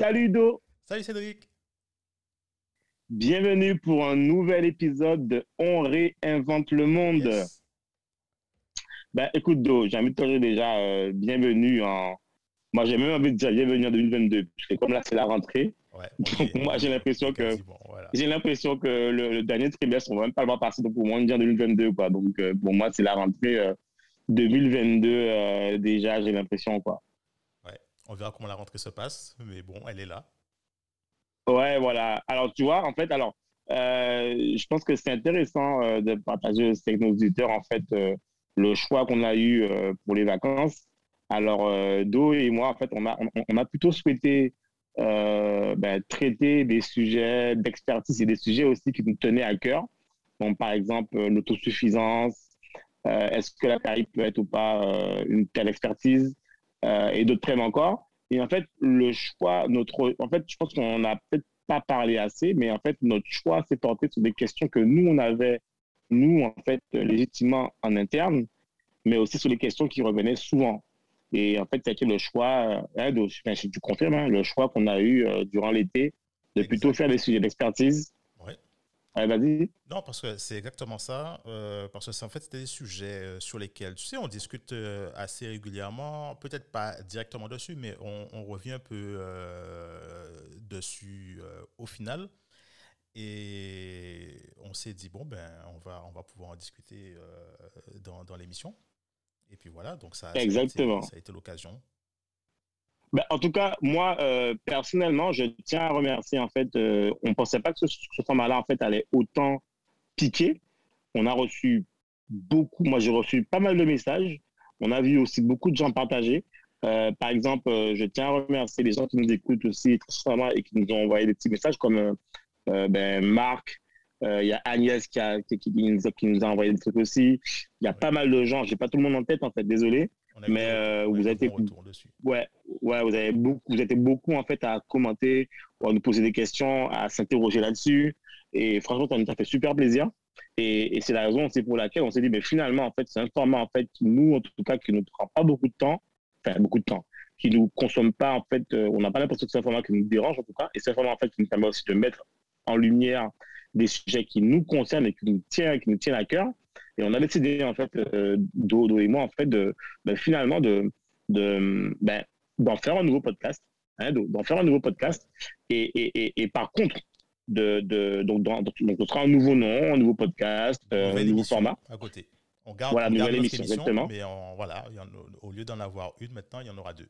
Salut Do. Salut Cédric. Bienvenue pour un nouvel épisode de On réinvente le monde. Ben, écoute Do, j'ai envie de te dire déjà euh, bienvenue en. Moi, j'ai même envie de dire bienvenue en 2022. Parce que comme là, c'est la rentrée. donc, moi, j'ai l'impression que. J'ai l'impression que le, dernier trimestre, on va même pas le voir passer. Donc, pour moi, on en 2022. Quoi. Donc, euh, pour moi, c'est la rentrée 2022 euh, déjà, j'ai l'impression. quoi. On verra comment la rentrée se passe, mais bon, elle est là. Ouais, voilà. Alors, tu vois, en fait, alors, euh, je pense que c'est intéressant euh, de partager avec nos auditeurs, en fait, euh, le choix qu'on a eu pour les vacances. Alors, Do et moi, en fait, on a, on, a plutôt souhaité ben, traiter des sujets d'expertise et des sujets aussi qui nous tenaient à cœur. Donc, par exemple, l'autosuffisance. Est-ce que la Caraïbe peut être ou pas une telle expertise? Et d'autres thèmes encore. Et en fait, le choix, notre, en fait, je pense qu'on n'a peut-être pas parlé assez, mais en fait, notre choix s'est porté sur des questions que nous, on avait, nous, en fait, légitimement en interne, mais aussi sur les questions qui revenaient souvent. Et en fait, c'était le choix, euh, hein, de, enfin, tu confirmes, hein, le choix qu'on a eu euh, durant l'été de plutôt faire des sujets d'expertise vas-y. Non, parce que c'est exactement ça. Euh, parce que c'est en fait des sujets euh, sur lesquels, tu sais, on discute euh, assez régulièrement. Peut-être pas directement dessus, mais on, revient un peu dessus au final. Et on s'est dit, bon, ben, on va, on va pouvoir en discuter dans, dans l'émission. Et puis voilà, donc ça, Exactement. ça a été l'occasion ben, en tout cas, moi, euh, personnellement, je tiens à remercier. En fait, euh, on ne pensait pas que ce, format-là, en fait, allait autant piquer. On a reçu beaucoup, moi, j'ai reçu pas mal de messages. On a vu aussi beaucoup de gens partager. Euh, par exemple, je tiens à remercier les gens qui nous écoutent aussi très et qui nous ont envoyé des petits messages comme ben, Marc, il y a Agnès qui, a, nous a, qui, nous a, envoyé des trucs aussi. Il y a pas mal de gens, j'ai pas tout le monde en tête en fait, désolé mais euh, vous avez été ouais ouais vous avez beaucoup vous êtes beaucoup en fait à commenter à nous poser des questions à s'interroger là-dessus. Et franchement ça nous a fait super plaisir. Et, et c'est la raison c'est pour laquelle on s'est dit mais finalement en fait c'est un format en fait qui nous en tout cas qui ne prend pas beaucoup de temps. Enfin beaucoup de temps. Qui nous consomme pas en fait euh, on n'a pas l'impression que c'est un format qui nous dérange en tout cas. Et c'est un format en fait qui nous permet aussi de mettre en lumière des sujets qui nous concernent et qui nous tiennent qui nous tiennent à cœur et on a décidé, en fait, euh, Dodo et moi, en fait, de, ben, finalement, de, de, ben, d'en faire un nouveau podcast. Hein, d'en faire un nouveau podcast. Et, et, et, par contre, de, de, donc, donc, ce sera un nouveau nom, un nouveau podcast, euh, un nouveau format. À côté. On garde, voilà, nouvelle émission, exactement. Mais voilà, au lieu d'en avoir une, maintenant, il y en aura deux.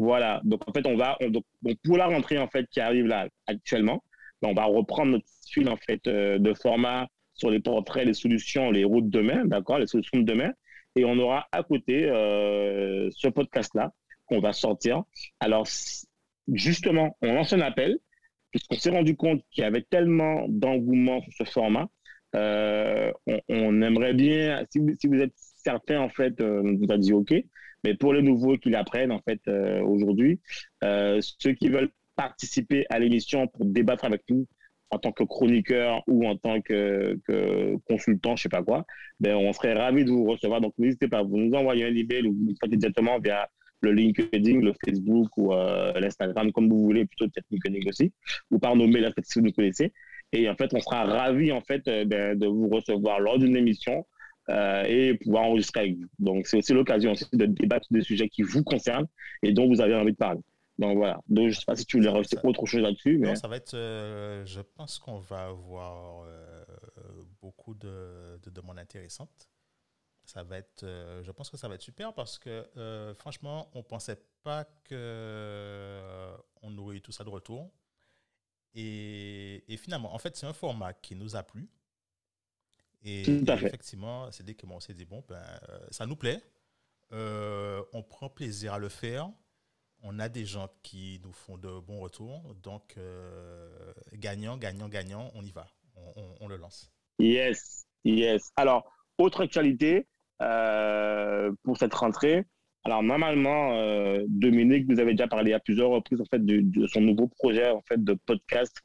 Voilà. Donc, en fait, on va, donc, pour la rentrée, en fait, qui arrive là actuellement, ben, on va reprendre notre fil, en fait, euh, de format sur les portraits, les solutions, les routes de demain, d'accord, les solutions de demain. Et on aura à côté euh, ce podcast-là qu'on va sortir. Alors, justement, on lance un appel, puisqu'on s'est rendu compte qu'il y avait tellement d'engouement sur ce format. Euh, on, aimerait bien, si vous, êtes certain, en fait, euh, on vous a dit OK, mais pour les nouveaux qui l'apprennent, en fait, aujourd'hui, ceux qui veulent participer à l'émission pour débattre avec nous en tant que chroniqueur ou en tant que, consultant, je sais pas quoi, ben, on serait ravi de vous recevoir. Donc, n'hésitez pas, vous nous envoyez un email ou vous nous faites directement via le LinkedIn, le Facebook ou euh, l'Instagram, comme vous voulez, plutôt peut-être LinkedIn aussi, ou par nos mails, si vous nous connaissez. Et en fait, on sera ravi en fait euh, ben, de vous recevoir lors d'une émission euh, et pouvoir enregistrer avec vous. Donc, c'est aussi l'occasion de débattre des sujets qui vous concernent et dont vous avez envie de parler. Donc voilà. Donc je ne sais pas si tu voulais rajouter autre chose là-dessus. Mais... Non, ça va être. Euh, je pense qu'on va avoir euh, beaucoup de, demandes intéressantes. Ça va être. Euh, je pense que ça va être super parce que franchement, on ne pensait pas que on aurait eu tout ça de retour. Et, et finalement, en fait, c'est un format qui nous a plu. Et, fait. effectivement, c'est dès que on s'est dit bon, ben, ça nous plaît. on prend plaisir à le faire On a des gens qui nous font de bons retours. Donc, gagnant, gagnant, gagnant, on y va. On, le lance. Yes, yes. Alors, autre actualité pour cette rentrée. Alors, normalement, Dominique vous avez déjà parlé à plusieurs reprises en fait, de, de, son nouveau projet en fait, de podcast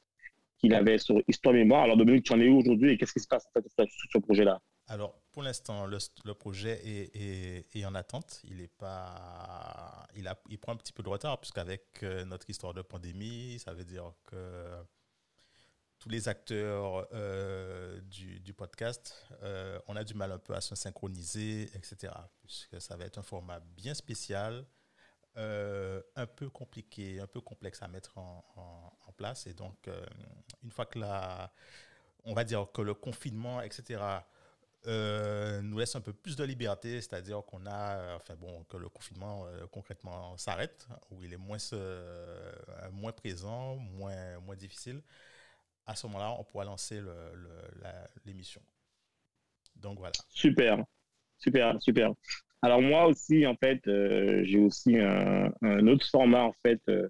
qu'il avait sur Histoire Mémoire. Alors, Dominique, tu en es où aujourd'hui et qu'est-ce qui se passe en fait, sur ce projet-là? Alors, pour l'instant, le, projet est, en attente. Il, est pas, il, prend un petit peu de retard, puisqu'avec euh, notre histoire de pandémie, ça veut dire que tous les acteurs euh, du, podcast, euh, on a du mal un peu à se synchroniser, etc. Puisque ça va être un format bien spécial euh, un peu compliqué, un peu complexe à mettre en, place. Et donc, une fois que la, on va dire que le confinement, etc., euh, nous laisse un peu plus de liberté, c'est-à-dire qu'on a, enfin bon, que le confinement concrètement s'arrête, où il est moins, moins présent, moins, moins difficile. À ce moment-là, on pourra lancer l'émission. Donc voilà. Super, super, super. Alors moi aussi, en fait, euh, j'ai aussi un, autre format en fait euh,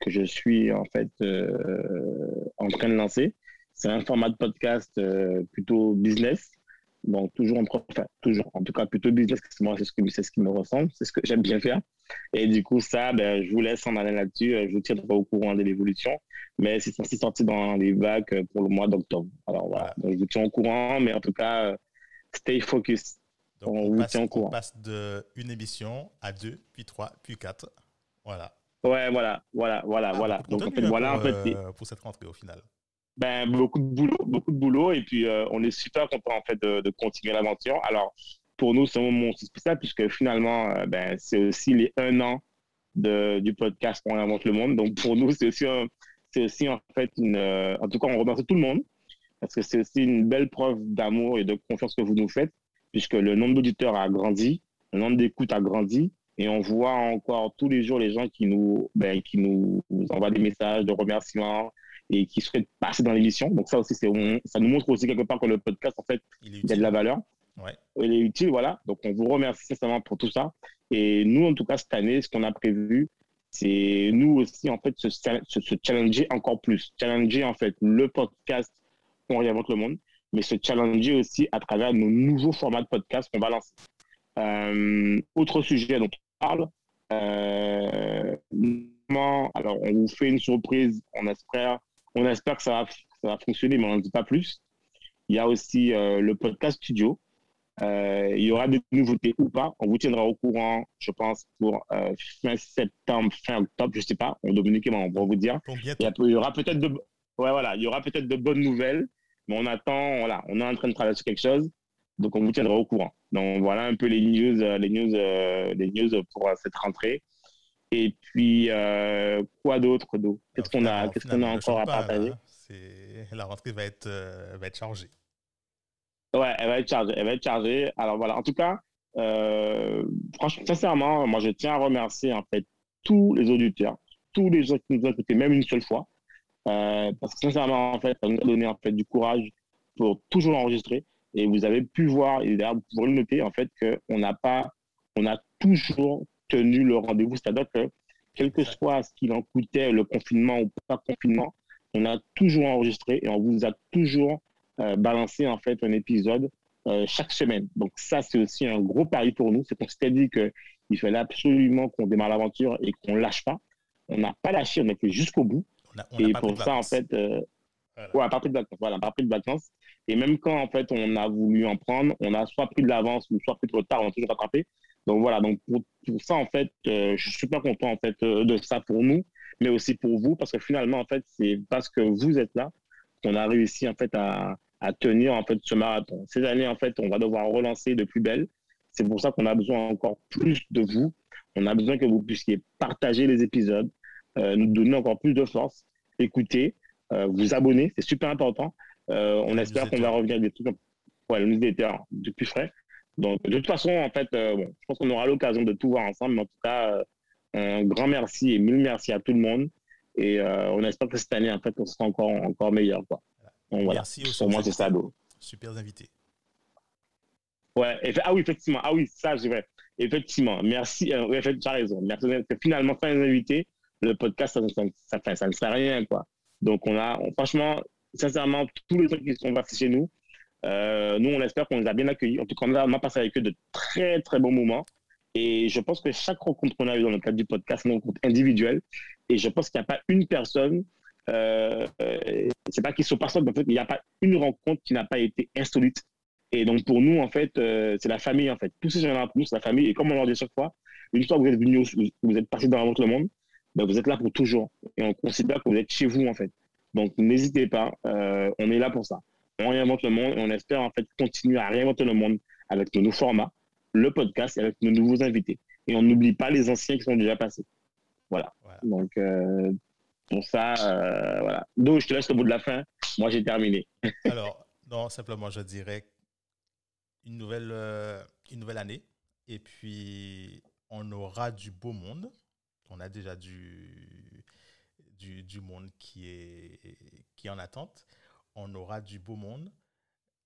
que je suis en fait euh, en train de lancer. C'est un format de podcast plutôt business, donc toujours en enfin, toujours en tout cas plutôt business. Moi, c'est ce que c'est ce qui me ressemble, c'est ce que j'aime bien faire. Et du coup, ça, ben, je vous laisse en aller là-dessus. Je vous tiendrai au courant de l'évolution, mais c'est censé sortir dans les bacs pour le mois d'octobre. Alors voilà, donc, je vous tiens au courant, mais en tout cas, stay focused. Donc, on, passe, on passe de une émission à deux, puis trois, puis quatre. Voilà. Ouais, voilà, voilà, voilà, ah, voilà. Donc, en fait, voilà, en fait, euh, pour cette rentrée au final. Ben, beaucoup de boulot, beaucoup de boulot, et puis euh, on est super content en fait de, continuer l'aventure. Alors, pour nous, c'est un moment spécial puisque finalement, euh, ben, c'est aussi les un an de, du podcast On invente le monde. Donc, pour nous, c'est aussi, c'est aussi en fait une, en tout cas, on remercie tout le monde parce que c'est aussi une belle preuve d'amour et de confiance que vous nous faites puisque le nombre d'auditeurs a grandi, le nombre d'écoutes a grandi, et on voit encore tous les jours les gens qui nous, ben, qui nous envoient des messages de remerciements et qui souhaitent passer dans l'émission. Donc ça aussi, c'est, ça nous montre aussi quelque part que le podcast, en fait, il, a de la valeur. Ouais. Il est utile, voilà. Donc on vous remercie sincèrement pour tout ça. Et nous, en tout cas, cette année, ce qu'on a prévu, c'est nous aussi, en fait, se, se, challenger encore plus. Challenger, en fait, le podcast On réinvente le monde mais se challenger aussi à travers nos nouveaux formats de podcast qu'on va lancer. Euh, autre sujet dont on parle, euh, alors on vous fait une surprise, on espère, on espère que ça va, ça va fonctionner, mais on n'en dit pas plus. Il y a aussi euh, le podcast studio. il y aura des nouveautés ou pas. On vous tiendra au courant, je pense, pour fin septembre, fin octobre, je ne sais pas. On Dominique et moi, on va vous dire. Il y, aura peut-être de, ouais, voilà, il y aura peut-être de bonnes nouvelles. Mais on attend, voilà, on est en train de travailler sur quelque chose, donc on vous tiendra au courant. Donc voilà un peu les news, euh, les news, euh, les news pour euh, cette rentrée. Et puis quoi d'autre, Qu'est-ce qu'on a, qu'est-ce qu'on a encore à partager? La rentrée va être, va être chargée. Ouais, elle va être chargée, elle va être chargée. Alors voilà, en tout cas, franchement, sincèrement, moi je tiens à remercier en fait tous les auditeurs, tous les gens qui nous ont écoutés, même une seule fois. Euh, parce que sincèrement, en fait, ça nous a donné en fait, du courage pour toujours l'enregistrer. Et vous avez pu voir, et d'ailleurs, vous pouvez le noter, en fait, qu'on n'a pas, on a toujours tenu le rendez-vous. C'est-à-dire que, quel que soit ce qu'il en coûtait, le confinement ou pas confinement, on a toujours enregistré et on vous a toujours euh, balancé, en fait, un épisode euh, chaque semaine. Donc, ça, c'est aussi un gros pari pour nous. C'est qu'on s'était dit qu'il fallait absolument qu'on démarre l'aventure et qu'on lâche pas. On n'a pas lâché, on a été jusqu'au bout et pour ça, en fait, euh, ouais, à partir de vacances, voilà, à partir de vacances. Et même quand, en fait, on a voulu en prendre, on a soit pris de l'avance ou soit pris de retard, on a toujours rattrapé. Donc voilà, donc pour, pour ça, en fait, euh, je suis super content, en fait, euh, de ça pour nous, mais aussi pour vous, parce que finalement, en fait, c'est parce que vous êtes là qu'on a réussi, en fait, à, à tenir, en fait, ce marathon. Ces années, en fait, on va devoir relancer de plus belle. C'est pour ça qu'on a besoin encore plus de vous. On a besoin que vous puissiez partager les épisodes, euh, nous donner encore plus de force, écouter, euh, vous abonner, c'est super important. On espère qu'on va revenir des trucs ouais, le newsletter du plus frais. Donc, de toute façon, en fait, bon, je pense qu'on aura l'occasion de tout voir ensemble. Mais en tout cas, un grand merci et mille merci à tout le monde. Et on espère que cette année, en fait, on sera encore, encore meilleur. Quoi. merci aussi. Pour moi, c'est ça, Super invité. Ouais, ah oui, effectivement. Ah oui, ça, je vrai. effectivement, merci. Euh, tu as raison. Merci. Finalement, sans les invités, le podcast, ça, ça, ça, ne sert à rien, quoi. Donc, on a, franchement, sincèrement, tous les trucs qui sont passés chez nous, euh, nous, on espère qu'on les a bien accueillis. En tout cas, on a, passé avec eux de très, très bons moments. Et je pense que chaque rencontre qu'on a eue dans le cadre du podcast, c'est une rencontre individuelle. Et je pense qu'il n'y a pas une personne, euh, c'est pas qu'ils sont pas en fait, il n'y a pas une rencontre qui n'a pas été insolite. Et donc, pour nous, en fait, euh, c'est la famille, en fait. Tous ces gens-là, pour c'est la famille. Et comme on leur dit chaque fois, une fois que vous êtes venu, vous êtes passé dans le monde, ben, vous êtes là pour toujours. Et on considère que vous êtes chez vous, en fait. Donc, n'hésitez pas. Euh, on est là pour ça. On réinvente le monde et on espère, en fait, continuer à réinventer le monde avec nos nouveaux formats, le podcast et avec nos nouveaux invités. Et on n'oublie pas les anciens qui sont déjà passés. Voilà. Donc, euh, pour ça, euh, voilà. Donc, je te laisse le bout de la fin. Moi, j'ai terminé. Alors, non, simplement, je dirais une nouvelle, une nouvelle année. Et puis, on aura du beau monde on a déjà du, du, monde qui est, qui en attente. On aura du beau monde.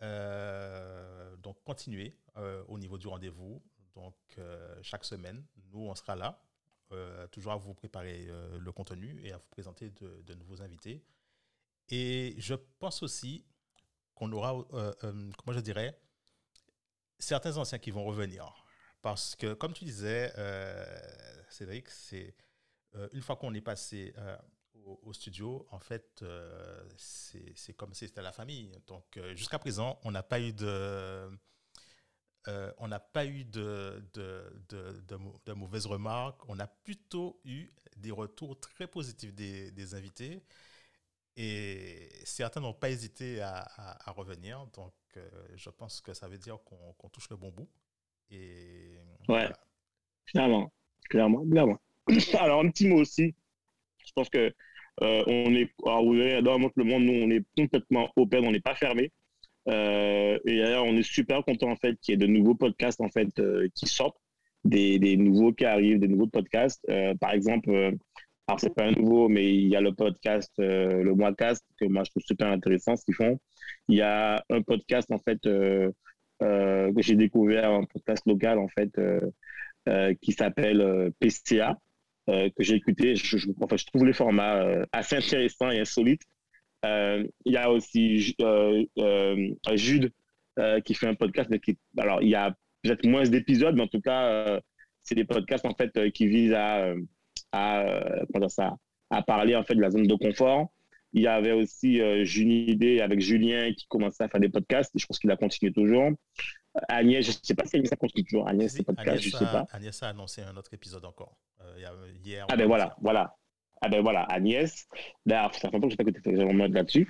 Euh, donc, continuez euh, au niveau du rendez-vous. Donc, euh, chaque semaine, nous, on sera là, toujours à vous préparer le contenu et à vous présenter de, nouveaux invités. Et je pense aussi qu'on aura, comment je dirais, certains anciens qui vont revenir. Parce que, comme tu disais, Cédric, c'est une fois qu'on est passé euh, au, studio, en fait, euh, c'est comme si c'était la famille. Donc, jusqu'à présent, on n'a pas eu de. on n'a pas eu de, de, de, mauvaises remarques. On a plutôt eu des retours très positifs des, des invités. Et certains n'ont pas hésité à, à, revenir. Donc, je pense que ça veut dire qu'on touche le bon bout. Et, ouais, clairement, clairement, clairement. Alors, un petit mot aussi. Je pense que euh, on est, vous voyez, dans le monde, nous, on est complètement open, on n'est pas fermé. Euh, et d'ailleurs, on est super content en fait qu'il y ait de nouveaux podcasts en fait euh, qui sortent, des, des, nouveaux qui arrivent, des nouveaux podcasts. par exemple, alors c'est pas un nouveau, mais il y a le podcast, le Moicast que moi je trouve super intéressant ce qu'ils font. Il y a un podcast en fait que j'ai découvert, un podcast local en fait qui s'appelle PCA. Euh, que j'ai écouté. Je, enfin, je trouve les formats euh, assez intéressants et insolites. Euh, il y a aussi Jude qui fait un podcast. Alors, il y a peut-être moins d'épisodes, mais en tout cas, c'est des podcasts en fait qui visent à, à, à parler en fait de la zone de confort. Il y avait aussi euh, Junidé avec Julien qui commençait à faire des podcasts. Et je pense qu'il a continué toujours. Agnès, je ne sais pas si a toujours. Agnès, c'est podcast, je sais pas. Agnès a annoncé un autre épisode encore. Euh, hier. Ah ben voilà, voilà. Ah ben voilà, Agnès. D'ailleurs, ça fait longtemps que je n'ai pas écouté, je mode là-dessus.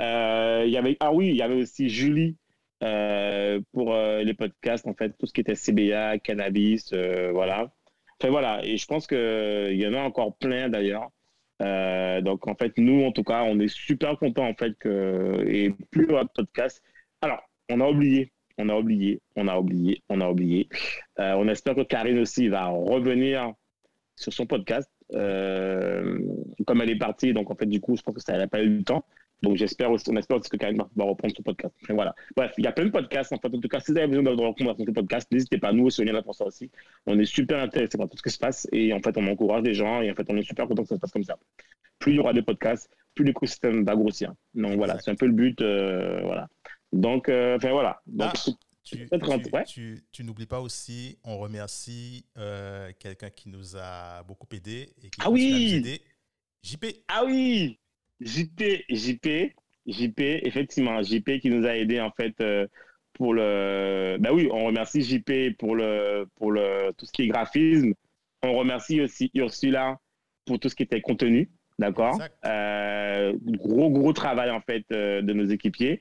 Euh, y avait, ah oui, il y avait aussi Julie euh, pour euh, les podcasts, en fait, tout ce qui était CBA, cannabis, voilà. Enfin voilà, et je pense qu'il y en a encore plein d'ailleurs. donc en fait, nous, en tout cas, on est super contents en fait que, et plus de podcast. Alors, on a oublié, on a oublié, on a oublié, on a oublié. on espère que Karine aussi va revenir sur son podcast. Euh, comme elle est partie, donc en fait, du coup, je pense que ça n'a pas eu le temps. Donc j'espère aussi, on espère aussi que Karine va reprendre son podcast. voilà. Bref, il y a plein de podcasts. En fait, en tout cas, si vous avez besoin de recommandations de podcast, n'hésitez pas. Nous aussi, on est là pour ça aussi. On est super intéressés par tout ce qui se passe et en fait, on encourage les gens et en fait, on est super content que ça se passe comme ça. Plus il y aura de podcasts, plus l'écosystème va grossir. Donc voilà, c'est un peu le but. Euh, voilà. Donc, euh, enfin voilà. Donc, ah. Tu, n'oublies pas aussi, on remercie euh, quelqu'un qui nous a beaucoup aidé et qui ah oui aidé, JP. Ah oui JP, JP, JP, effectivement, JP qui nous a aidé en fait euh, pour le. Ben oui, on remercie JP pour le pour le tout ce qui est graphisme. On remercie aussi Ursula pour tout ce qui était contenu, d'accord? Euh, gros gros travail en fait de nos équipiers.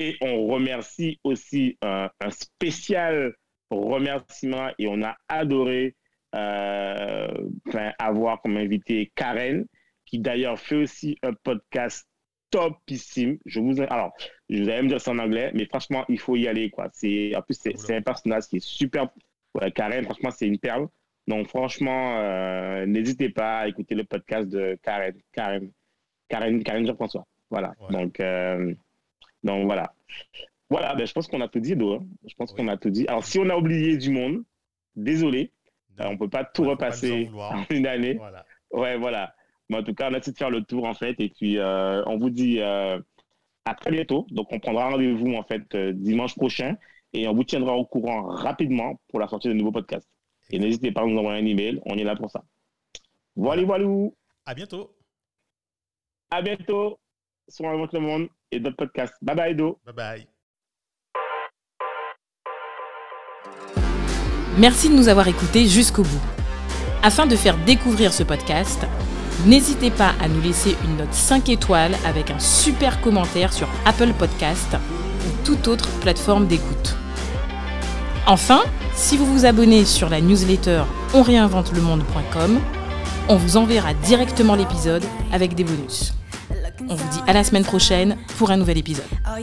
Et on remercie aussi un, spécial remerciement et on a adoré euh, avoir comme invité Karen, qui d'ailleurs fait aussi un podcast topissime. Je vous, alors, je vous allez me dire ça en anglais, mais franchement, il faut y aller. Quoi. C'est, en plus, c'est, un personnage qui est super. Karen, franchement, c'est une perle. Donc, franchement, euh, n'hésitez pas à écouter le podcast de Karen. Karen, Karen, Karen Jean-François. Voilà. Donc, euh, donc voilà. Voilà, ben, je pense qu'on a tout dit, hein. Je pense qu'on a tout dit. Alors, si on a oublié du monde, désolé. on ne peut pas tout repasser en une année. Voilà. Ouais, voilà. Mais en tout cas, on a essayé de faire le tour, en fait. Et puis, on vous dit à très bientôt. Donc, on prendra rendez-vous, en fait, dimanche prochain. Et on vous tiendra au courant rapidement pour la sortie de nouveaux podcasts. Et n'hésitez pas à nous envoyer un email. On est là pour ça. Voilà, voilà. À bientôt. À bientôt sur Un le monde et d'autres podcasts. Bye bye, Do. Bye bye. Merci de nous avoir écoutés jusqu'au bout. Afin de faire découvrir ce podcast, n'hésitez pas à nous laisser une note 5 étoiles avec un super commentaire sur Apple Podcast ou toute autre plateforme d'écoute. Enfin, si vous vous abonnez sur la newsletter onréinventelemonde.com, on vous enverra directement l'épisode avec des bonus. On vous dit à la semaine prochaine pour un nouvel épisode. Oh,